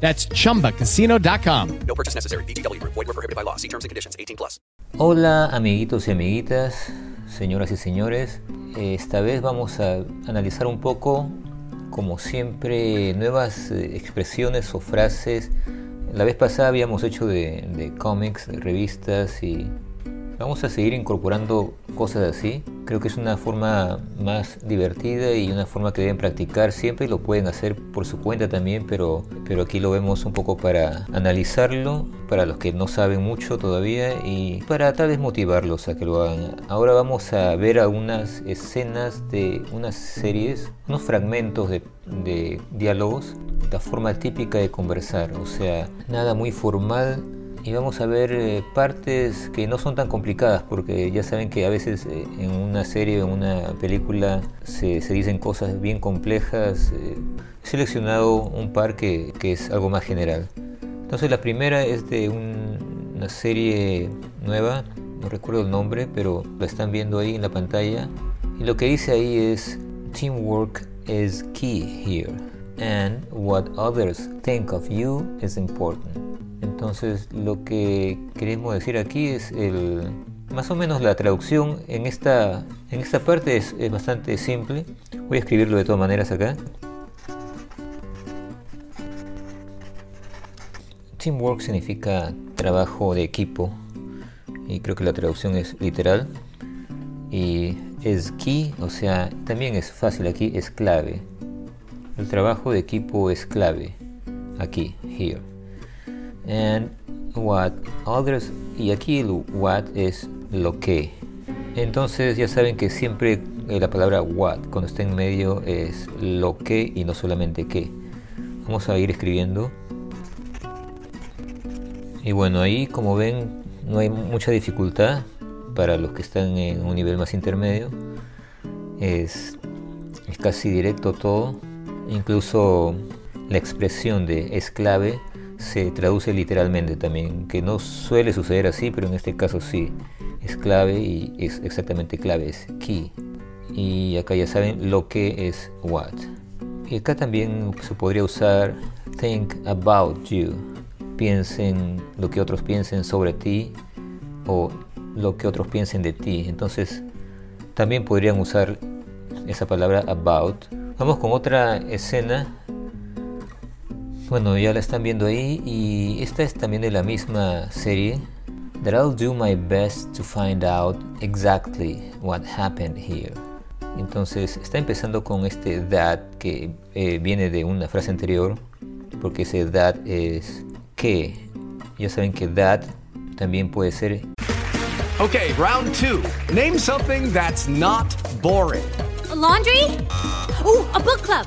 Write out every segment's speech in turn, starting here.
That's chumbacasino.com. No purchase necessary. BGW. Void were prohibited by law. See terms and conditions. 18 plus. Hola amiguitos y amiguitas, señoras y señores. Esta vez vamos a analizar un poco, como siempre, nuevas eh, expresiones o frases. La vez pasada habíamos hecho de, de cómics, de revistas y vamos a seguir incorporando cosas así. Creo que es una forma más divertida y una forma que deben practicar siempre y lo pueden hacer por su cuenta también, pero, pero aquí lo vemos un poco para analizarlo, para los que no saben mucho todavía y para tal vez motivarlos a que lo hagan. Ahora vamos a ver algunas escenas de unas series, unos fragmentos de, de diálogos, la forma típica de conversar, o sea, nada muy formal y vamos a ver eh, partes que no son tan complicadas porque ya saben que a veces eh, en una serie o en una película se, se, dicen cosas bien complejas. Eh, he seleccionado un par que, que, es algo más general. Entonces la primera es de un, una serie nueva, no recuerdo el nombre, pero la están viendo ahí en la pantalla. Y lo que dice ahí es, teamwork is key here. And what others think of you is important. Entonces lo que queremos decir aquí es el, más o menos la traducción en esta, en esta parte es, es bastante simple. Voy a escribirlo de todas maneras acá. Teamwork significa trabajo de equipo y creo que la traducción es literal. Y es key, o sea, también es fácil aquí, es clave. El trabajo de equipo es clave aquí, here and what others y aquí el what es lo que. Entonces ya saben que siempre eh, la palabra what cuando está en medio es lo que y no solamente que vamos a ir escribiendo. Y bueno ahí como ven no hay mucha dificultad para los que están en un nivel más intermedio. Es, es casi directo todo. Incluso la expresión de es clave se traduce literalmente también, que no suele suceder así, pero en este caso sí, es clave y es exactamente clave, es key. Y acá ya saben lo que es what. Y acá también se podría usar think about you, piensen lo que otros piensen sobre ti o lo que otros piensen de ti. Entonces también podrían usar esa palabra about. Vamos con otra escena bueno, ya la están viendo ahí y esta es también de la misma serie. That I'll do my best to find out exactly what happened here. Entonces está empezando con este that que eh, viene de una frase anterior, porque ese that es que. Ya saben que that también puede ser. Okay, round two. Name something that's not boring. A laundry? Ooh, a book club.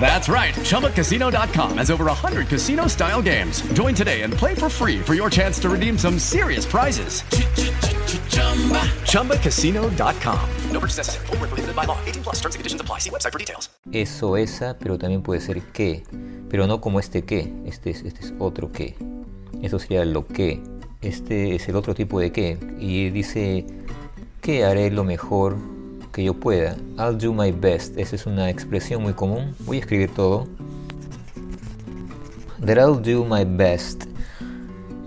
That's right. ChumbaCasino.com has over 100 casino style games. Join today and play for free for your chance to redeem some serious prizes. ChumbaCasino.com. No purchase necessary. Were prohibited by law. 18 plus. Terms and conditions apply. See website for details. Eso, esa, pero también puede ser que, pero no como este que, este es, este es otro que. Eso sería lo que. Este es el otro tipo de que. Y dice que haré lo mejor que yo pueda. I'll do my best. Esa es una expresión muy común. Voy a escribir todo. That I'll do my best.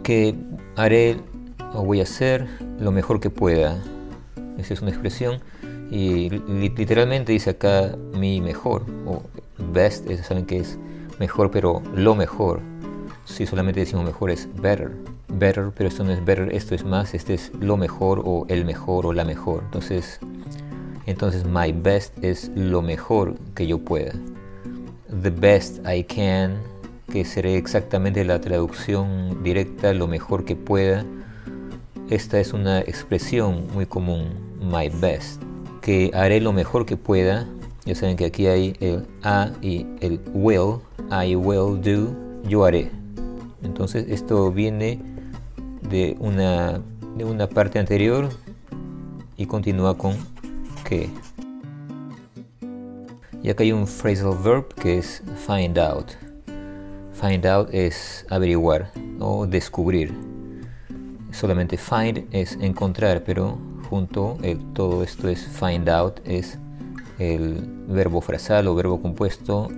Que haré o voy a hacer lo mejor que pueda. Esa es una expresión. Y li- literalmente dice acá mi mejor. O best, es- saben que es mejor, pero lo mejor. Si solamente decimos mejor es better. Better, pero esto no es better, esto es más. Este es lo mejor o el mejor o la mejor. Entonces, entonces my best es lo mejor que yo pueda. The best I can, que sería exactamente la traducción directa, lo mejor que pueda. Esta es una expresión muy común, my best, que haré lo mejor que pueda. Ya saben que aquí hay el a y el will, I will do, yo haré. Entonces esto viene de una, de una parte anterior y continúa con que. Y acá hay un phrasal verb que es find out. Find out es averiguar o descubrir. Solamente find es encontrar, pero junto el, todo esto es find out, es el verbo frasal o verbo compuesto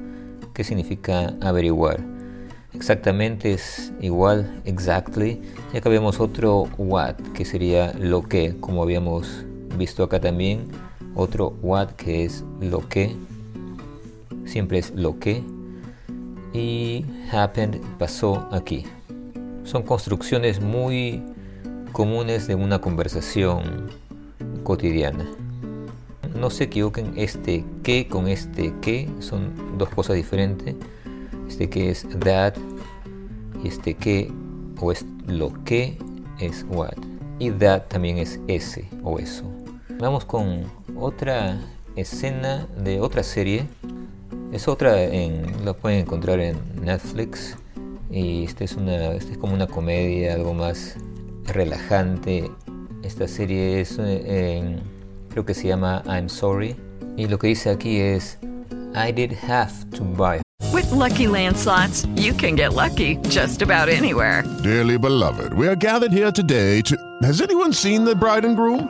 que significa averiguar. Exactamente es igual, exactly. Y acá vemos otro what, que sería lo que, como habíamos visto acá también. Otro what, que es lo que. Siempre es lo que. Y happened, pasó aquí. Son construcciones muy comunes de una conversación cotidiana. No se equivoquen, este que con este que son dos cosas diferentes. Este que es that y este que o es lo que es what. Y that también es ese o eso. Vamos con otra escena de otra serie. Es otra en la pueden encontrar en Netflix y esta es una esta es como una comedia, algo más relajante. Esta serie es eh, en, creo que se llama I'm Sorry y lo que dice aquí es I did have to buy With Lucky Land slots, you can get lucky just about anywhere. Dearly beloved, we are gathered here today to. Has anyone seen the bride and groom?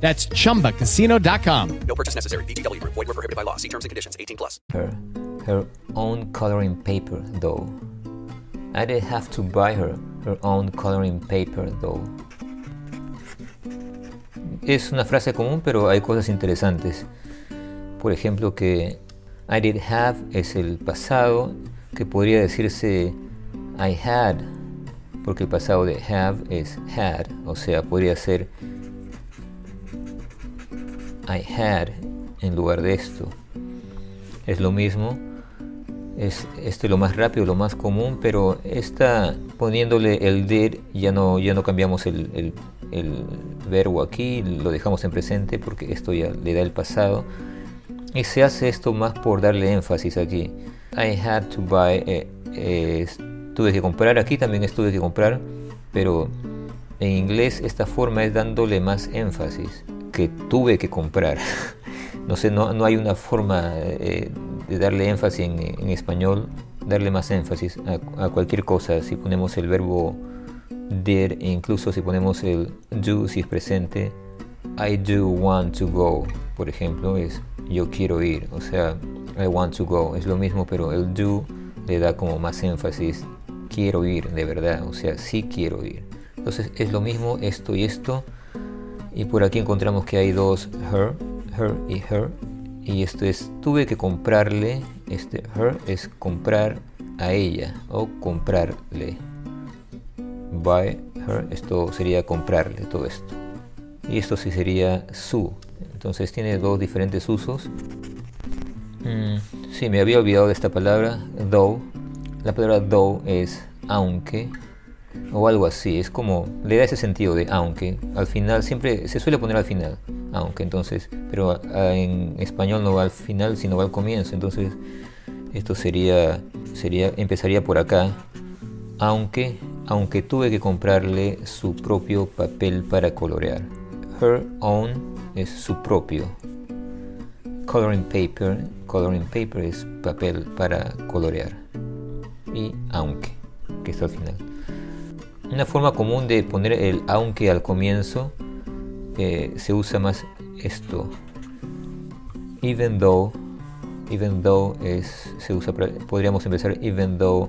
That's chumbacasino.com. No purchase necessary. VGW Group. Void were prohibited by law. See terms and conditions. 18 plus. her her own coloring paper though. I did have to buy her her own coloring paper though. Es una frase común, pero hay cosas interesantes. Por ejemplo, que I did have es el pasado, que podría decirse I had, porque el pasado de have es had, o sea, podría ser I had en lugar de esto. Es lo mismo, es este lo más rápido, lo más común, pero esta poniéndole el did ya no, ya no cambiamos el, el, el verbo aquí, lo dejamos en presente porque esto ya le da el pasado. Y se hace esto más por darle énfasis aquí. I had to buy, eh, eh, tuve que comprar, aquí también estuve que comprar, pero en inglés esta forma es dándole más énfasis, que tuve que comprar. no sé, no, no hay una forma eh, de darle énfasis en, en, español, darle más énfasis a, cualquier cosa. Si ponemos el verbo did, e incluso si ponemos el do, si es presente, I do want to go, por ejemplo, es yo quiero ir, o sea, I want to go, es lo mismo, pero el do le da como más énfasis, quiero ir, de verdad, o sea, sí quiero ir. Entonces es lo mismo esto y esto, y por aquí encontramos que hay dos her, her y her, y esto es, tuve que comprarle, este her es comprar a ella o comprarle. Buy her, esto sería comprarle todo esto. Y esto sí sería su. Entonces tiene dos diferentes usos. Mm, sí, me había olvidado de esta palabra, though. La palabra though es aunque o algo así. Es como, le da ese sentido de aunque. Al final, siempre se suele poner al final, aunque. Entonces, pero en español no va al final, sino va al comienzo. Entonces, esto sería, sería empezaría por acá. Aunque, aunque tuve que comprarle su propio papel para colorear. Her own es su propio. Coloring paper, coloring paper es papel para colorear. Y aunque, que está al final. Una forma común de poner el aunque al comienzo eh, se usa más esto. Even though, even though es, se usa, podríamos empezar even though.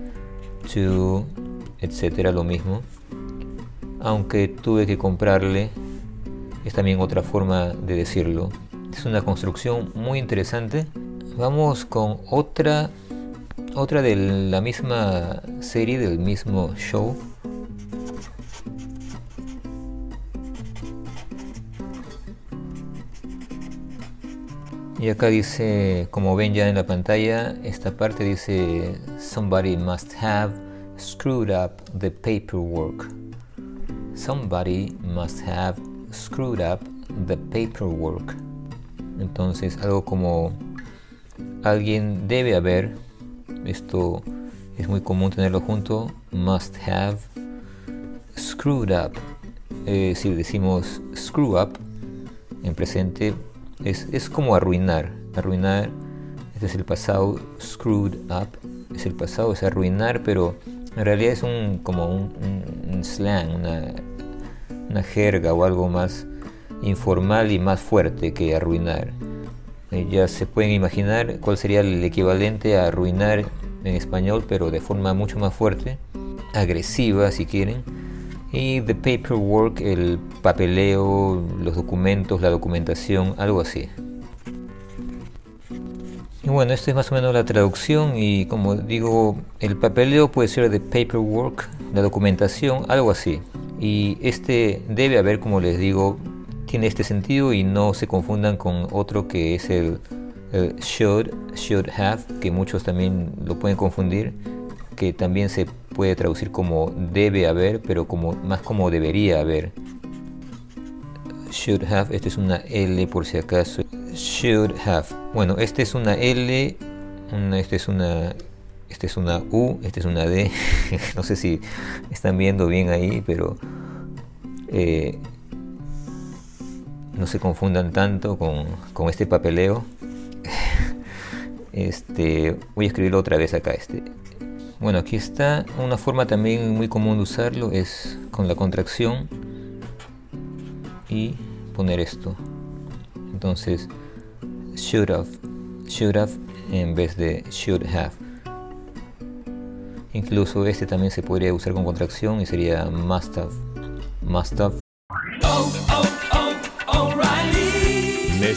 to, etcétera, lo mismo. Aunque tuve que comprarle, es también otra forma de decirlo. Es una construcción muy interesante. Vamos con otra, otra de la misma serie, del mismo show. Y acá dice, como ven ya en la pantalla, esta parte dice, somebody must have screwed up the paperwork. Somebody must have screwed up the paperwork. Entonces, algo como alguien debe haber, esto es muy común tenerlo junto, must have screwed up. Eh, si decimos screw up en presente, es, es, como arruinar. Arruinar, este es el pasado, screwed up, es el pasado, es arruinar, pero en realidad es un, como un, slang, una, una, jerga o algo más informal y más fuerte que arruinar. Eh, ya se pueden imaginar cuál sería el equivalente a arruinar en español, pero de forma mucho más fuerte, agresiva si quieren y the paperwork, el papeleo, los documentos, la documentación, algo así. Bueno, esto es más o menos la traducción y como digo, el papeleo puede ser the paperwork, la documentación, algo así. Y este debe haber, como les digo, tiene este sentido y no se confundan con otro que es el should, should have, que muchos también lo pueden confundir, que también se puede traducir como debe haber, pero como, más como debería haber. Should have, esta es una L por si acaso. Should have. Bueno, esta es una L, una, esta es una esta es una U, esta es una D. no sé si están viendo bien ahí, pero eh, no se confundan tanto con, con este papeleo. este, voy a escribirlo otra vez acá. Este. Bueno, aquí está una forma también muy común de usarlo es con la contracción y poner esto. Entonces, should have, should have en vez de should have. Incluso este también se podría usar con contracción y sería must have. Must have.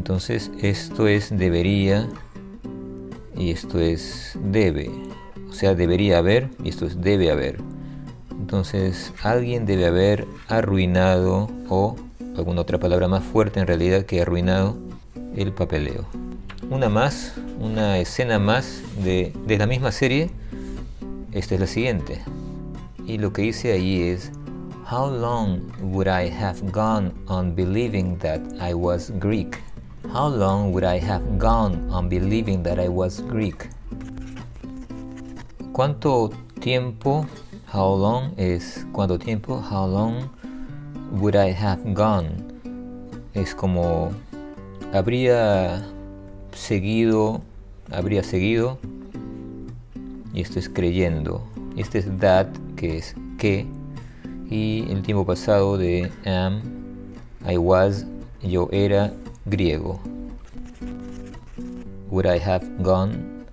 Entonces esto es debería y esto es debe. O sea, debería haber y esto es debe haber. Entonces alguien debe haber arruinado o alguna otra palabra más fuerte en realidad que arruinado el papeleo. Una más, una escena más de, de la misma serie. Esta es la siguiente. Y lo que hice ahí es How long would I have gone on believing that I was Greek? How long would I have gone on believing that I was Greek? ¿Cuánto tiempo? How long es cuánto tiempo? How long would I have gone? Es como habría seguido, habría seguido. Y esto es creyendo. Este es that, que es que y el tiempo pasado de am, I was, yo era griego. Would I have gone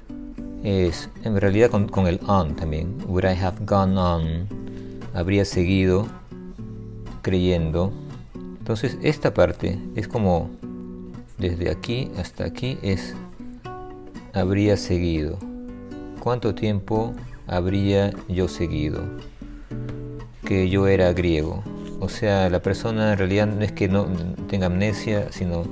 es en realidad con, el on también. Would I have gone on? Habría seguido creyendo. Entonces esta parte es como desde aquí hasta aquí es habría seguido. ¿Cuánto tiempo habría yo seguido? que yo era griego. O sea, la persona en realidad no es que no tenga amnesia, sino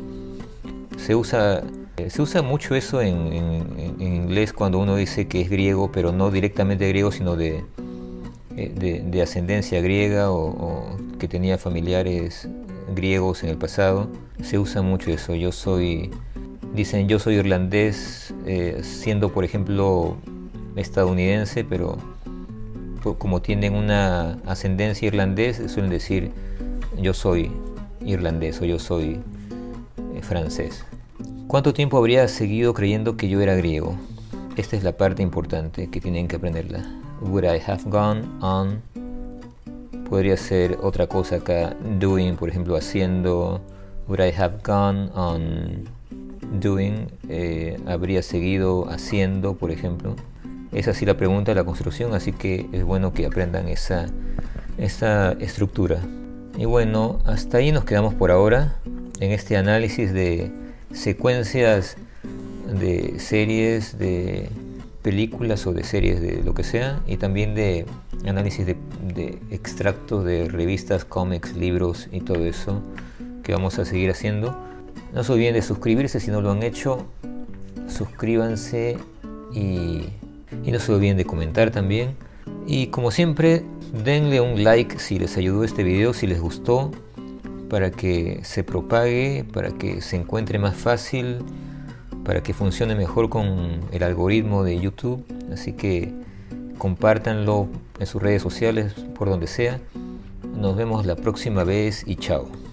se usa, se usa mucho eso en, en, inglés cuando uno dice que es griego, pero no directamente griego, sino de, de, de ascendencia griega o, o, que tenía familiares griegos en el pasado. Se usa mucho eso. Yo soy, dicen yo soy irlandés, eh, siendo por ejemplo estadounidense, pero como tienen una ascendencia irlandés, suelen decir yo soy irlandés o yo soy eh, francés. ¿Cuánto tiempo habría seguido creyendo que yo era griego? Esta es la parte importante que tienen que aprenderla. Would I have gone on? Podría ser otra cosa acá, doing, por ejemplo, haciendo. Would I have gone on doing? Eh, habría seguido haciendo, por ejemplo. Es así la pregunta de la construcción, así que es bueno que aprendan esa, esa estructura. Y bueno, hasta ahí nos quedamos por ahora en este análisis de secuencias de series, de películas o de series de lo que sea, y también de análisis de, de extractos de revistas, cómics, libros y todo eso que vamos a seguir haciendo. No se olviden de suscribirse si no lo han hecho. Suscríbanse y y no se olviden de comentar también. Y como siempre, denle un like si les ayudó este video, si les gustó, para que se propague, para que se encuentre más fácil, para que funcione mejor con el algoritmo de YouTube. Así que compártanlo en sus redes sociales, por donde sea. Nos vemos la próxima vez y chao.